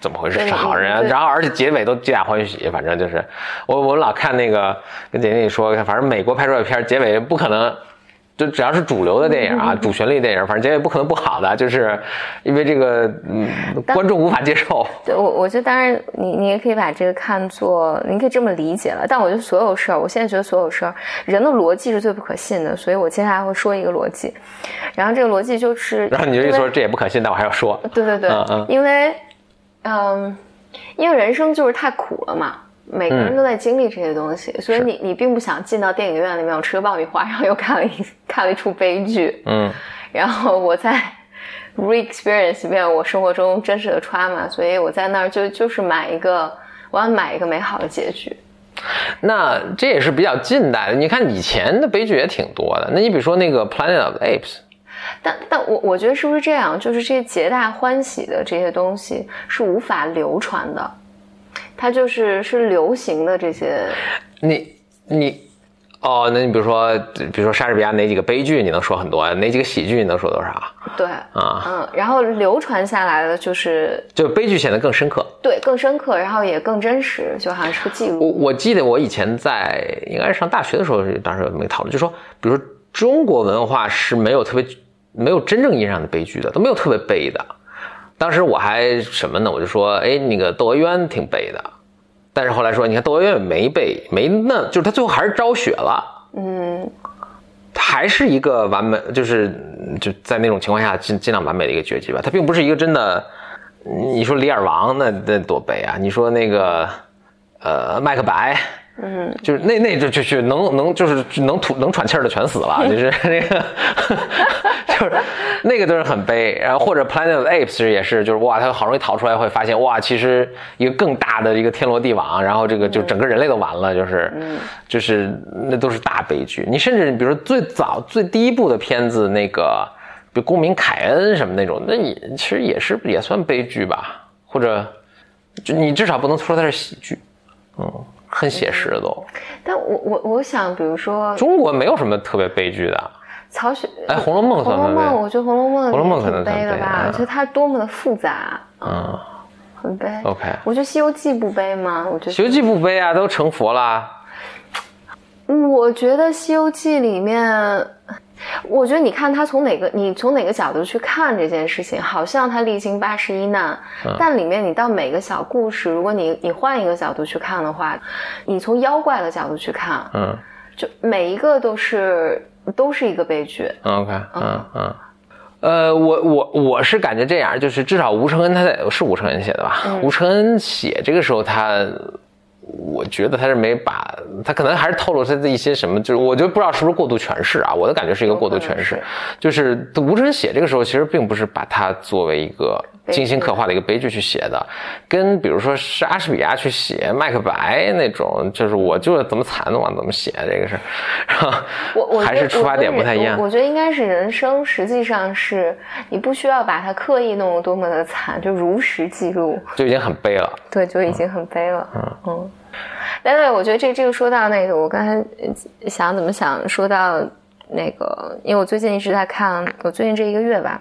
Speaker 2: 怎么回事，是好人，然后而且结尾都皆大欢喜，反正就是我我老看那个跟姐姐说，反正美国拍出来的片儿结尾不可能。就只要是主流的电影啊，主旋律电影，反正结尾不可能不好的，就是因为这个嗯观众无法接受。
Speaker 1: 对我，我觉得当然你你也可以把这个看作，你可以这么理解了。但我觉得所有事儿，我现在觉得所有事儿，人的逻辑是最不可信的，所以我接下来会说一个逻辑。然后这个逻辑就是，
Speaker 2: 然后你就一说这也不可信，但我还要说，
Speaker 1: 对对对，
Speaker 2: 嗯嗯
Speaker 1: 因为，嗯，因为人生就是太苦了嘛，每个人
Speaker 2: 嗯
Speaker 1: 都在经历这些东西，所以你你并不想进到电影院里面，我吃个爆米花，然后又看了一看了一出悲剧，
Speaker 2: 嗯
Speaker 1: 然后我在 re-experience 一遍我生活中真实的 trauma，所以我在那儿就就是买一个，我要买一个美好的结局。
Speaker 2: 那这也是比较近代的。你看以前的悲剧也挺多的。那你比如说那个 Planet of the Apes，
Speaker 1: 但但我我觉得是不是这样？就是这些皆大欢喜的这些东西是无法流传的，它就是是流行的这些。
Speaker 2: 你你哦，那你比如说，比如说莎士比亚哪几个悲剧你能说很多，哪几个喜剧你能说多少？
Speaker 1: 对，
Speaker 2: 啊
Speaker 1: 嗯，然后流传下来的就是
Speaker 2: 就悲剧显得更深刻。
Speaker 1: 对更深刻，然后也更真实，就好像是个记
Speaker 2: 我
Speaker 1: 录。
Speaker 2: 我我记得我以前在应该是上大学的时候，当时有这么一个讨论，就说，比如说中国文化是没有特别没有真正意义上的悲剧的，都没有特别悲的。当时我还什么呢？我就说，哎，那个《窦娥冤》挺悲的，但是后来说，你看《窦娥冤》也没悲，没那，就是他最后还是昭雪了。
Speaker 1: 嗯，
Speaker 2: 还是一个完美，就是就在那种情况下尽尽量完美的一个结局吧。他并不是一个真的，你说李尔王那那多悲啊！你说那个呃麦克白，嗯，就是那那就就就能能就是能吐能喘气儿的全死了，就是那个就是那个都是很悲。然后或者 Planet of Apes 其实也是，就是哇，他好容易逃出来，会发现哇，其实一个更大的一个天罗地网，然后这个就整个人类都完了，就是就是那都是大悲剧。你甚至比如说最早最第一部的片子那个，比如公民凯恩什么那种，那你其实也是也算悲剧吧，或者就你至少不能说它是喜剧，嗯，很写实的都。
Speaker 1: 但我我我想，比如说
Speaker 2: 中国没有什么特别悲剧的，
Speaker 1: 曹雪，
Speaker 2: 哎，《红楼梦》《算
Speaker 1: 红楼梦》？我觉得《红楼梦》
Speaker 2: 红楼梦可能
Speaker 1: 悲的吧，
Speaker 2: 我
Speaker 1: 觉得它多么的复杂，
Speaker 2: 嗯
Speaker 1: 很悲。
Speaker 2: ，OK，《
Speaker 1: 我觉得《西游记》不悲吗？我觉得
Speaker 2: 西游记》不悲啊，都成佛啦。
Speaker 1: 我觉得《西游记》里面，我觉得你看他从哪个你从哪个角度去看这件事情，好像他历经八十一难，但里面你到每个小故事，如果你你换一个角度去看的话，你从妖怪的角度去看，
Speaker 2: 嗯
Speaker 1: 就每一个都是都是一个悲剧。
Speaker 2: ，OK，嗯嗯。呃，我我我是感觉这样，就是至少吴承恩他在是吴承恩写的吧？吴承恩写这个时候他，我觉得他是没把，他可能还是透露他的一些什么，就是我就不知道是不是过度诠释啊。我的感觉是一个过度诠释就是吴承恩写这个时候其实并不是把它作为一个精心刻画的一个悲剧去写的，跟比如说莎士比亚去写麦克白那种，就是我就是怎么惨往怎么写这个是，
Speaker 1: 我我
Speaker 2: 还是出发点不太一样
Speaker 1: 我。我觉得应该是人生，实际上是你不需要把它刻意弄得多么的惨，就如实记录。
Speaker 2: 就已经很悲了。
Speaker 1: 对，就已经很悲了。嗯嗯。但对，我觉得这这个说到那个，我刚才呃想怎么想，说到那个，因为我最近一直在看，我最近这一个月吧，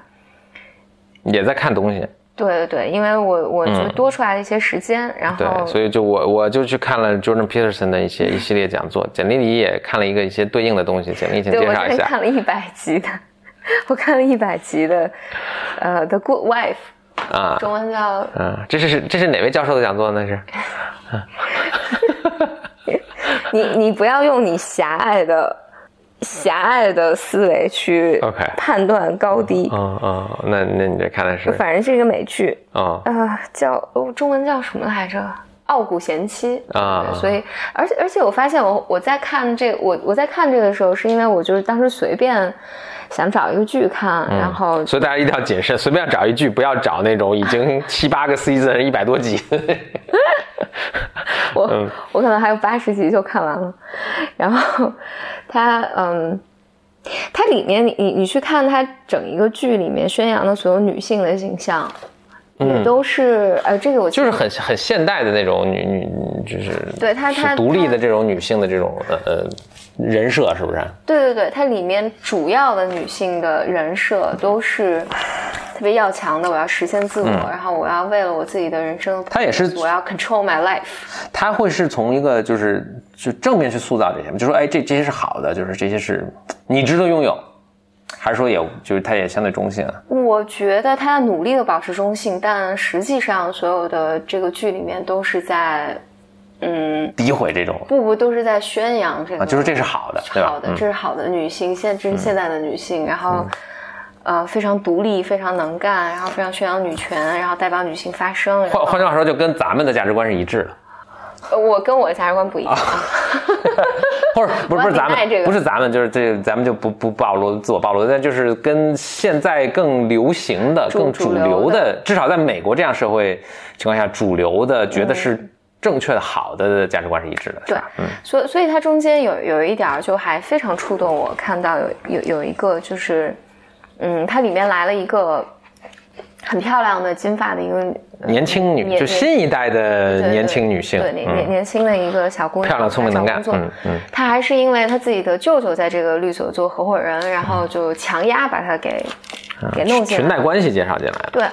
Speaker 2: 也在看东西，
Speaker 1: 对对对，因为我我就
Speaker 2: 嗯
Speaker 1: 多出来了一些时间，然后
Speaker 2: 对，
Speaker 1: 后
Speaker 2: 所以就我我就去看了 Jordan Peterson 的一些一系列讲座，简历里也看了一个一些对应的东西，简历请
Speaker 1: 对我
Speaker 2: 介绍一下
Speaker 1: 之前看了一百集的，我看了一百集的，呃，《The Good Wife》，
Speaker 2: 啊。
Speaker 1: 中文叫
Speaker 2: 嗯，这是这是哪位教授的讲座呢？是
Speaker 1: 你你不要用你狭隘的狭隘的思维去判断高低。
Speaker 2: 嗯嗯，那那你这看的是
Speaker 1: 反正是一个美剧，
Speaker 2: 啊
Speaker 1: 呃，叫哦，中文叫什么来着？《傲骨贤妻》
Speaker 2: 啊
Speaker 1: 对所以，而且而且我发现我我在看这我我在看这个的时候，是因为我就是当时随便想找一个剧看，然后
Speaker 2: 所以大家一定要谨慎，随便找一剧，不要找那种已经 七八个 season、一百多集。
Speaker 1: 我、
Speaker 2: 嗯
Speaker 1: 我可能还有八十集就看完了，然后它嗯。它里面你你你去看它整一个剧里面宣扬的所有女性的形象，也都是呃这个我
Speaker 2: 嗯就是很很现代的那种女女，就是
Speaker 1: 对她她
Speaker 2: 独立的这种女性的这种呃呃人设，是不是？
Speaker 1: 对对对，它里面主要的女性的人设都是特别要强的，我要实现自我，然后我要为了我自己的人生，
Speaker 2: 她嗯也是
Speaker 1: 我要 control my life。
Speaker 2: 她会是从一个就是就正面去塑造这些吗？就说哎，这这些是好的，就是这些是你值得拥有，还是说也就是他也相对中性啊？
Speaker 1: 我觉得他努力的保持中性，但实际上所有的这个剧里面都是在，嗯，
Speaker 2: 诋毁这种
Speaker 1: 不不都是在宣扬这个，
Speaker 2: 啊，就是这是好的，对吧？
Speaker 1: 好的，
Speaker 2: 嗯
Speaker 1: 这是好的女性，现这是现在的女性，然后。呃，非常独立，非常能干，然后非常宣扬女权，然后代表女性发声。
Speaker 2: 换换句话说，就跟咱们的价值观是一致的。
Speaker 1: 呃我跟我的价值观不一样。
Speaker 2: 或者不是不是咱们不是咱们，就是这咱们就不不暴露自我暴露，但就是跟现在更流行的、
Speaker 1: 主
Speaker 2: 更主流的，至少在美国这样社会情况下，主流的觉得是正确的、好的价值观是一致的，
Speaker 1: 对。所以所以它中间有有一点就还非常触动我，看到有有有一个就是，嗯，它里面来了一个很漂亮的金发的一个呃
Speaker 2: 年轻女，就新一代的年轻女性，
Speaker 1: 对年年
Speaker 2: 嗯，
Speaker 1: 年轻的一个小姑娘，
Speaker 2: 漂亮、聪明、能干嗯嗯，
Speaker 1: 她还是因为她自己的舅舅在这个律所做合伙人，然后就强压把她给、给弄进
Speaker 2: 裙带。关系介绍进来的，
Speaker 1: 对，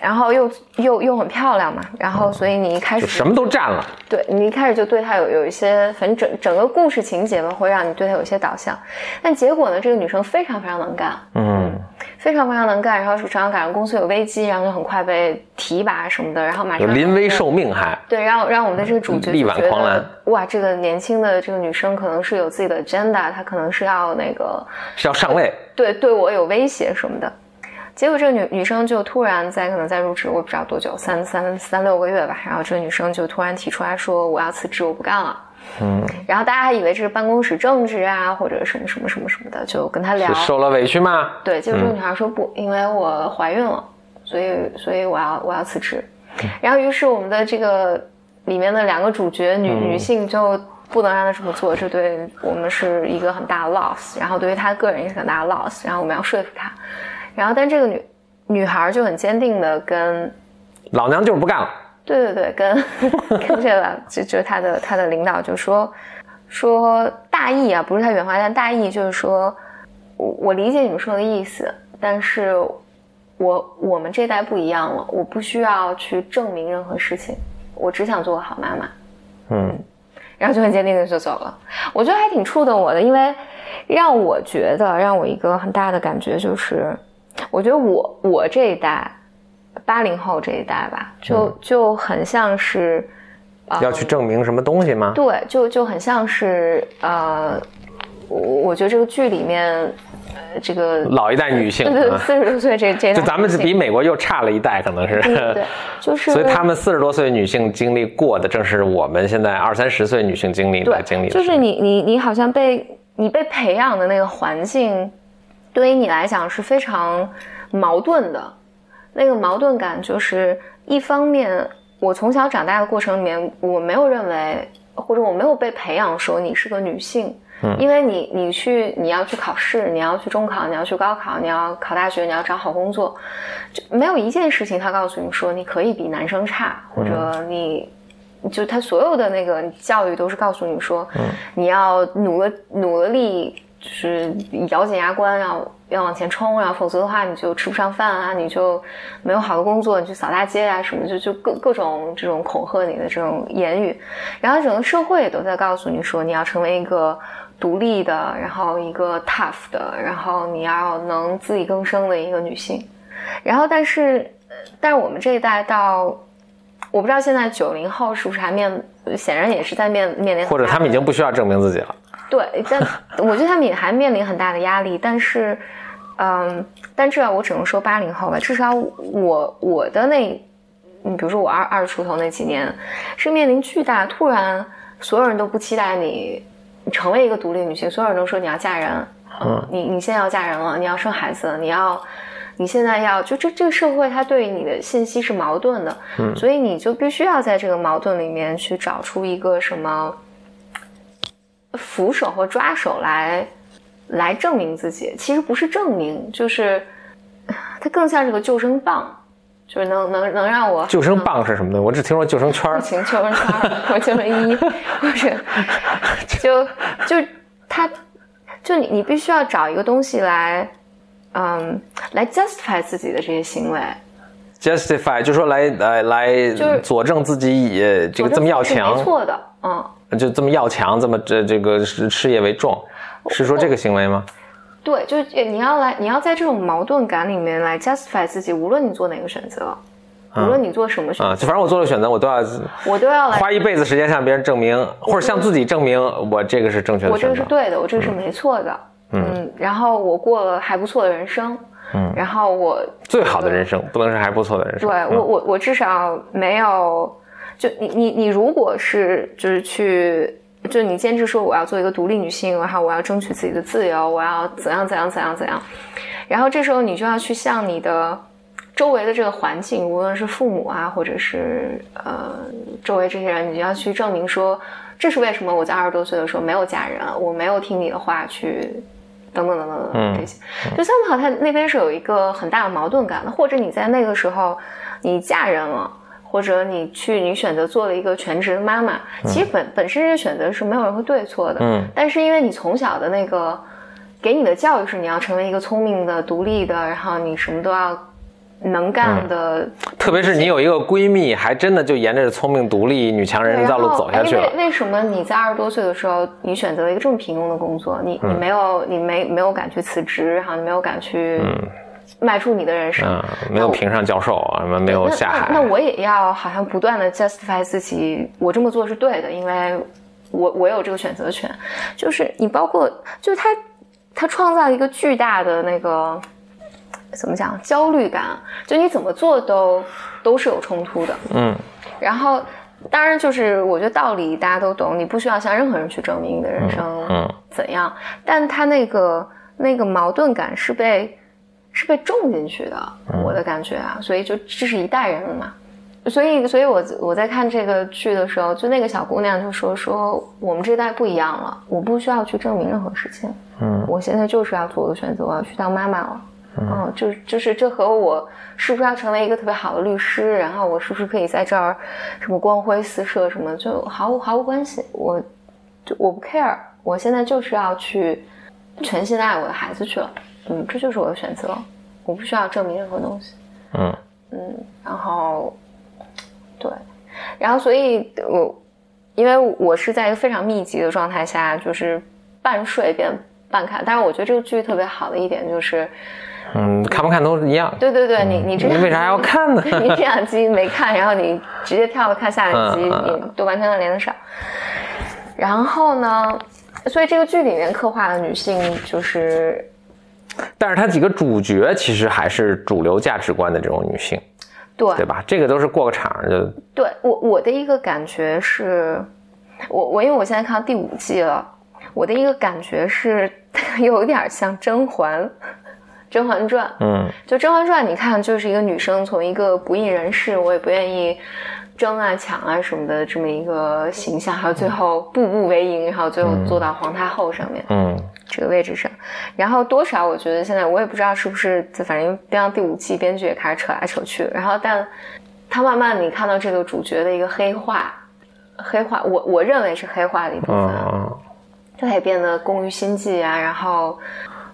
Speaker 1: 然后又又又很漂亮嘛，然后所以你一开始
Speaker 2: 就什么都占了。
Speaker 1: 对你一开始就对她有有一些，反正整整个故事情节嘛，会让你对她有一些导向。但结果呢，这个女生非常非常能干，
Speaker 2: 嗯，
Speaker 1: 非常非常能干，然后常常赶上公司有危机，然后就很快被提拔什么的，然后马上
Speaker 2: 临危受命还，
Speaker 1: 对，让让我们的这个主角
Speaker 2: 力挽狂澜
Speaker 1: 哇，这个年轻的这个女生可能是有自己的 agenda，她可能是要那个
Speaker 2: 是要上位，
Speaker 1: 对对我有威胁什么的。结果这个女女生就突然在可能在入职，我不知道多久，三三三六个月吧。然后这个女生就突然提出来说我要辞职，我不干了。
Speaker 2: 嗯，
Speaker 1: 然后大家还以为这是办公室政治啊，或者什么什么什么什么的，就跟她聊。
Speaker 2: 受了委屈吗？
Speaker 1: 对，结果这个女孩说不，因为我怀孕了，所以所以我要我要辞职。然后于是我们的这个里面的两个主角女、女性就不能让她这么做，这对我们是一个很大的 loss，然后对于她个人也是很大的 loss，然后我们要说服她。然后但这个女女孩就很坚定的跟
Speaker 2: 老娘就是不干了。
Speaker 1: 对对对，跟 跟这个就就是他的他的领导就说说大意啊，不是他原话，但大意就是说，我我理解你们说的意思，但是我我们这代不一样了，我不需要去证明任何事情，我只想做个好妈妈。
Speaker 2: 嗯，
Speaker 1: 然后就很坚定的就走了。我觉得还挺触动我的，因为让我觉得让我一个很大的感觉就是，我觉得我我这一代八零后这一代吧，就、就很像是
Speaker 2: 要去证明什么东西吗？
Speaker 1: 对，就就很像是呃，我我觉得这个剧里面呃这个
Speaker 2: 老一代女性
Speaker 1: 对 对
Speaker 2: 啊，
Speaker 1: 四十多岁这这
Speaker 2: 就咱们比美国又差了一代，可能是。
Speaker 1: 对对 对，就是
Speaker 2: 所以他们四十多岁女性经历过的，正是我们现在二三十岁女性经历的，经历的。
Speaker 1: 就是你你你好像被你被培养的那个环境，对于你来讲是非常矛盾的。那个矛盾感就是，一方面我从小长大的过程里面，我没有认为，或者我没有被培养说你是个女性，
Speaker 2: 嗯
Speaker 1: 因为你你去你要去考试，你要去中考，你要去高考，你要考大学，你要找好工作，就没有一件事情他告诉你说你可以比男生差，或者你。就他所有的那个教育都是告诉你说，你要努了努了力，就是咬紧牙关要要往前冲，然后否则的话你就吃不上饭啊，你就没有好的工作，你去扫大街啊什么，就就各各种这种恐吓你的这种言语，然后整个社会也都在告诉你说你要成为一个独立的，然后一个 tough 的，然后你要能自力更生的一个女性，然后但是但是我们这一代到。我不知道现在九零后是不是还面，显然也是在面面临，
Speaker 2: 或者他们已经不需要证明自己了。
Speaker 1: 对，但 我觉得他们也还面临很大的压力，但是，嗯，但至少我只能说八零后吧，至少我我的那，你，比如说我二二十出头那几年，是面临巨大，突然所有人都不期待你成为一个独立女性，所有人都说你要嫁人，嗯，你你现在要嫁人了，你要生孩子，你要。你现在要就这这个社会，它对你的信息是矛盾的，嗯，所以你就必须要在这个矛盾里面去找出一个什么扶手和抓手来来证明自己。其实不是证明，就是它更像是个救生棒，就是能能能让我
Speaker 2: 救生棒是什么的？我只听说救生圈儿
Speaker 1: 不。行，救生圈儿或救生衣，或者就就他就你你必须要找一个东西来。嗯，来 justify 自己的这些行为
Speaker 2: ，justify 就说来来来
Speaker 1: 是
Speaker 2: 佐证自己以这个这么要
Speaker 1: 是
Speaker 2: 强
Speaker 1: 没，错的，嗯，
Speaker 2: 就这么要强，这么这这个事事业为重，是说这个行为吗？
Speaker 1: 对，就你要来，你要在这种矛盾感里面来 justify 自己，无论你做哪个选择，无论你做什么选
Speaker 2: 啊，
Speaker 1: 择，
Speaker 2: 就反正我做了选择，我都要
Speaker 1: 我都要来
Speaker 2: 花一辈子时间向别人证明，或者向自己证明我这个是正确的
Speaker 1: 我这。个是对的，我这个是没错的，嗯，然后我过了还不错的人生，嗯，然后我
Speaker 2: 最好的人生，不能是还不错的人生。
Speaker 1: 对
Speaker 2: 嗯
Speaker 1: 我我我至少没有，就你你你如果是就是去。就你坚持说我要做一个独立女性，然后我要争取自己的自由，我要怎样怎样怎样怎样，然后这时候你就要去向你的周围的这个环境，无论是父母啊，或者是呃周围这些人，你就要去证明说，这是为什么我在二十多岁的时候没有嫁人，我没有听你的话去等等等等等
Speaker 2: 嗯
Speaker 1: 等这些，就 somehow 他那边是有一个很大的矛盾感的，或者你在那个时候你嫁人了。或者你去，你选择做了一个全职的妈妈，其实本本身这个选择是没有任何对错的，
Speaker 2: 嗯
Speaker 1: 但是因为你从小的那个给你的教育是你要成为一个聪明的、独立的，然后你什么都要能干的，
Speaker 2: 特别是你有一个闺蜜，还真的就沿着聪明独立女强人的道路走下去了。
Speaker 1: 为为什么你在二十多岁的时候，你选择了一个这么平庸的工作？你你没有你没没有敢去辞职，然后你没有敢去迈出你的人生。
Speaker 2: 嗯，没有评上教授啊，什么没有下海。
Speaker 1: 那那我也要好像不断的 justify 自己，我这么做是对的，因为我我有这个选择权。就是你包括就是他他创造一个巨大的那个怎么讲焦虑感，就你怎么做都都是有冲突的。
Speaker 2: 嗯
Speaker 1: 然后当然就是我觉得道理大家都懂，你不需要向任何人去证明你的人生
Speaker 2: 嗯
Speaker 1: 怎样，但他那个那个矛盾感是被是被种进去的，我的感觉啊，所以就这是一代人了嘛。所以，所以我我在看这个剧的时候，就那个小姑娘就说说我们这代不一样了，我不需要去证明任何事情，
Speaker 2: 嗯
Speaker 1: 我现在就是要做个选择，我要去当妈妈了。嗯，就就是这和我是不是要成为一个特别好的律师，然后我是不是可以在这儿什么光辉四射什么，就毫无毫无关系。我就我不 care，我现在就是要去全心地爱我的孩子去了。嗯，这就是我的选择，我不需要证明任何东西。
Speaker 2: 嗯嗯
Speaker 1: 然后，对，然后所以我因为我是在一个非常密集的状态下，就是半睡边半看。但是我觉得这个剧特别好的一点就是，
Speaker 2: 嗯，看不看都是一样。
Speaker 1: 对对对，你你这
Speaker 2: 你为啥要看呢？
Speaker 1: 你这两集没看，然后你直接跳了看下一集，你都完全能连得上。然后呢，所以这个剧里面刻画的女性就是
Speaker 2: 但是它几个主角其实还是主流价值观的这种女性，
Speaker 1: 对
Speaker 2: 对吧？这个都是过个场就
Speaker 1: 对我我的一个感觉是，我我因为我现在看到第五季了，我的一个感觉是 有点像甄嬛，《甄嬛传》。
Speaker 2: 嗯
Speaker 1: 就《甄嬛传》，你看就是一个女生从一个不义人士，我也不愿意争啊抢啊什么的这么一个形象，还有最后步步为营，然后最后做到皇太后上面。
Speaker 2: 嗯
Speaker 1: 这个位置上，然后多少我觉得现在我也不知道是不是，反正编到第五季，编剧也开始扯来扯去，然后但他慢慢你看到这个主角的一个黑化，黑化，我我认为是黑化的一部分，
Speaker 2: 嗯，
Speaker 1: 他也变得工于心计啊，然后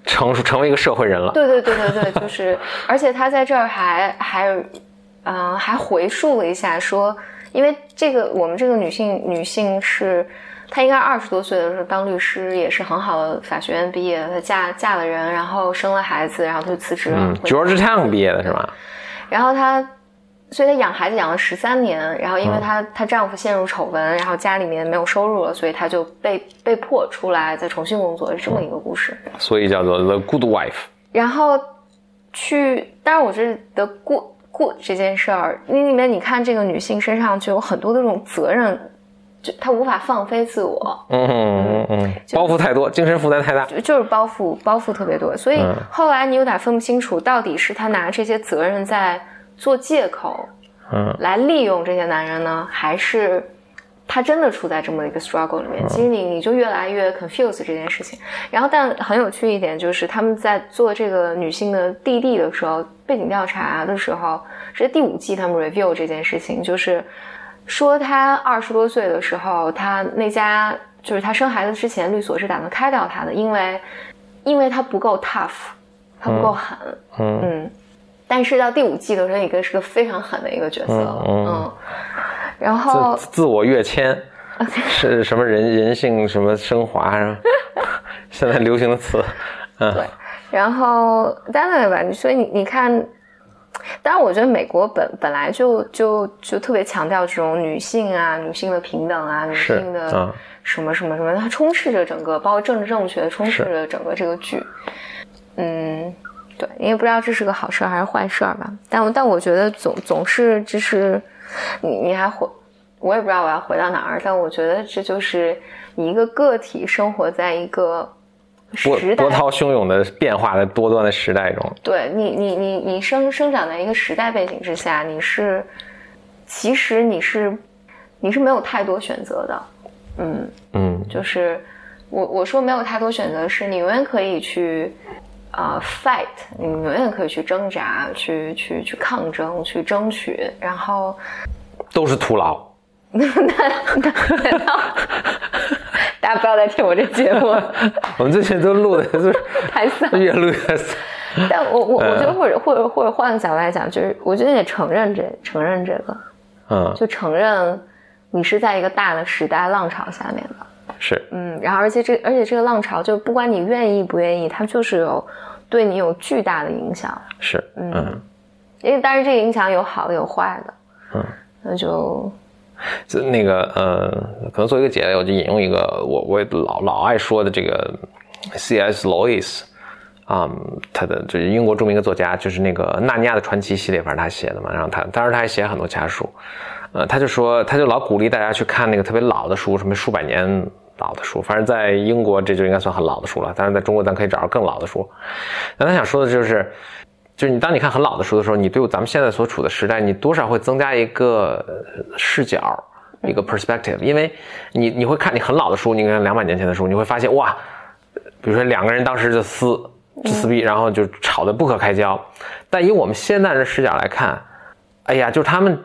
Speaker 2: 成熟成为一个社会人了。
Speaker 1: 对对对对对，就是，而且他在这儿还还，嗯、还回溯了一下说，因为这个我们这个女性女性是，她应该二十多岁的时候当律师，也是很好的法学院毕业的，她嫁嫁了人，然后生了孩子，然后她就辞职了。
Speaker 2: 嗯
Speaker 1: 回
Speaker 2: ，Georgetown 毕业的是吗？
Speaker 1: 然后她，所以她养孩子养了十三年，然后因为她、她丈夫陷入丑闻，然后家里面没有收入了，所以她就被被迫出来再重新工作，是这么一个故事。
Speaker 2: 所以叫做 The Good Wife。
Speaker 1: 然后去，当然我觉得 good good 这件事儿，你里面你看这个女性身上就有很多的这种责任，就他无法放飞自我，
Speaker 2: 嗯嗯嗯，包袱太多，精神负担太大。
Speaker 1: 就就是包袱包袱特别多，所以
Speaker 2: 嗯
Speaker 1: 后来你有点分不清楚，到底是他拿这些责任在做借口
Speaker 2: 嗯
Speaker 1: 来利用这些男人呢，还是？他真的处在这么一个 struggle 里面，其实你你就越来越 confuse 这件事情。然后，但很有趣一点就是，他们在做这个女性的弟弟的时候，背景调查的时候，是第五季他们 review 这件事情，就是说他二十多岁的时候，他那家就是他生孩子之前，律所是打算开掉他的，因为因为他不够 tough，他不够狠，
Speaker 2: 嗯
Speaker 1: 嗯。但是到第五季的时候，一个是个非常狠的一个角色，
Speaker 2: 嗯。
Speaker 1: 然后
Speaker 2: 自自我跃迁 是什么人人性什么升华是吧？现在流行的词。嗯，
Speaker 1: 对，然后当然吧，所以你你看，当然我觉得美国本本来就就就特别强调这种女性啊、女性的平等啊、女性的
Speaker 2: 嗯。
Speaker 1: 什么什么什么，它充斥着整个，包括政治正确，充斥着整个这个剧。嗯，对，你也不知道这是个好事儿还是坏事儿吧，但但我觉得总总是就是你你还回，我也不知道我要回到哪儿，但我觉得这就是你一个个体生活在一个
Speaker 2: 波波涛汹涌的变化的多端的时代中，
Speaker 1: 对你，你你你生生长在一个时代背景之下，你是其实你是你是没有太多选择的，嗯，
Speaker 2: 嗯
Speaker 1: 就是我我说没有太多选择，是你永远可以去啊、fight，你永远可以去挣扎，去去去抗争，去争取，然后
Speaker 2: 都是徒劳。
Speaker 1: 大家不要再听我这节目了，
Speaker 2: 我们之前都录的就是
Speaker 1: 太丧。
Speaker 2: 越录越丧。
Speaker 1: 但我我我觉得或者或者或者换个角度来讲，就是我觉得也承认这承认这个，
Speaker 2: 嗯，
Speaker 1: 就承认你是在一个大的时代浪潮下面的。
Speaker 2: 是，
Speaker 1: 嗯，然后而且这而且这个浪潮，就不管你愿意不愿意，它就是有对你有巨大的影响。
Speaker 2: 是，嗯，
Speaker 1: 因为当然这个影响有好的有坏的，
Speaker 2: 嗯，
Speaker 1: 那就
Speaker 2: 就那个呃，可能做一个结尾，我就引用一个我我也老老爱说的这个 C.S. Lewis 啊、他的就是英国著名的作家，就是那个《纳尼亚的传奇》系列，反正他写的嘛。然后他当然他还写很多其他书，呃，他就说他就老鼓励大家去看那个特别老的书，什么数百年老的书，反正在英国这就应该算很老的书了。当然在中国咱可以找到更老的书。那他想说的就是。就是你当你看很老的书的时候，你对咱们现在所处的时代，你多少会增加一个呃视角，一个 perspective，因为你你会看你很老的书，你看两百年前的书，你会发现哇，比如说两个人当时就撕就撕逼，然后就吵得不可开交，但以我们现在的视角来看，哎呀，就是他们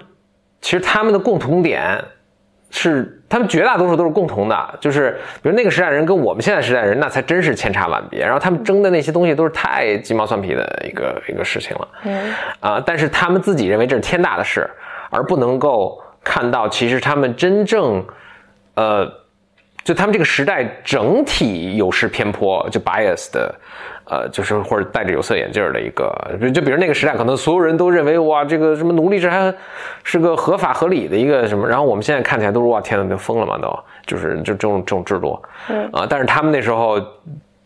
Speaker 2: 其实他们的共同点是，他们绝大多数都是共同的，就是比如那个时代人跟我们现在时代人，那才真是千差万别。然后他们争的那些东西都是太鸡毛蒜皮的一个一个事情了，
Speaker 1: 嗯
Speaker 2: 啊、但是他们自己认为这是天大的事，而不能够看到其实他们真正，呃，就他们这个时代整体有失偏颇，就 bias 的，呃，就是或者戴着有色眼镜儿的一个，就就比如那个时代，可能所有人都认为哇，这个什么奴隶制还是个合法合理的一个什么，然后我们现在看起来都是哇，天呐，都疯了嘛，都就是就这种这种制度，
Speaker 1: 嗯
Speaker 2: 啊，但是他们那时候。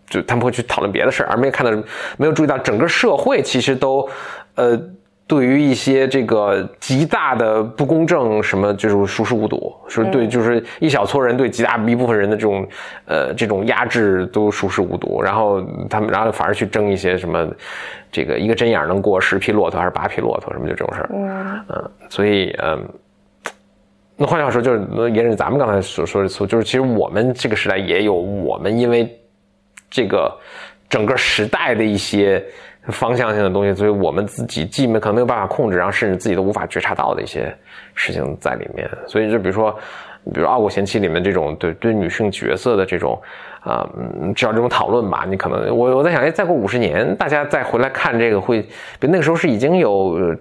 Speaker 2: 就他们会去讨论别的事儿，而没有看到，没有注意到整个社会其实都，呃，对于一些这个极大的不公正什么，就是熟视无睹，是对，就是一小撮人对极大一部分人的这种，呃，这种压制都熟视无睹，然后他们，然后反而去争一些什么，这个一个针眼儿能过十匹骆驼还是八匹骆驼什么就这种事儿，
Speaker 1: 嗯
Speaker 2: 嗯，所以嗯。那换句话说，就是呃沿着咱们刚才所说的词，就是其实我们这个时代也有我们因为这个整个时代的一些方向性的东西，所以我们自己既没可能没有办法控制，然后甚至自己都无法觉察到的一些事情在里面。所以就比如说，比如《傲骨贤妻》里面这种对对女性角色的这种啊，嗯，至少这种讨论吧，你可能我我在想，哎，再过五十年，大家再回来看这个会，比那个时候是已经有。呃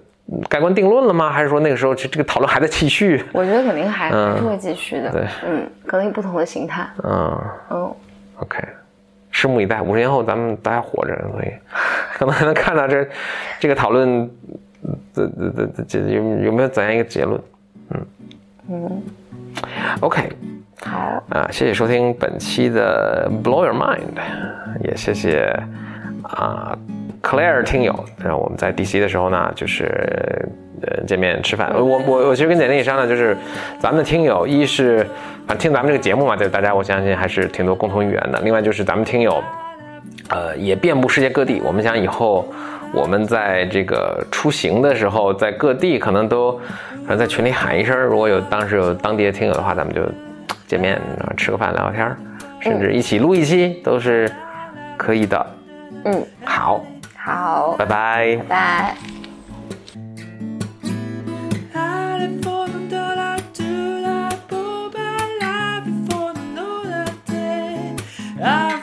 Speaker 2: 盖棺定论了吗？还是说那个时候这这个讨论还在继续？
Speaker 1: 我觉得肯定还、
Speaker 2: 嗯
Speaker 1: 还是会继续的。
Speaker 2: 对，
Speaker 1: 嗯，可能以不同的形态。
Speaker 2: 嗯，
Speaker 1: 嗯
Speaker 2: ，OK，拭目以待。五十年后咱们大家活着，所以可能还能看到这这个讨论，这这这这有有没有怎样一个结论？嗯嗯，OK
Speaker 1: 好，
Speaker 2: 啊，谢谢收听本期的 Blow Your Mind，也谢谢啊 Claire 听友，让我们在 DC 的时候呢，就是呃见面吃饭。我我我其实跟简历也商量，就是咱们的听友，一是反正听咱们这个节目嘛，就大家我相信还是挺多共同语言的。另外就是咱们听友，呃，也遍布世界各地。我们想以后我们在这个出行的时候，在各地可能都，反正在群里喊一声，如果有当时有当地的听友的话，咱们就见面吃个饭聊聊天儿，甚至一起录一期都是可以的。
Speaker 1: 嗯，
Speaker 2: 好，
Speaker 1: 好，
Speaker 2: 拜拜。
Speaker 1: 拜拜。I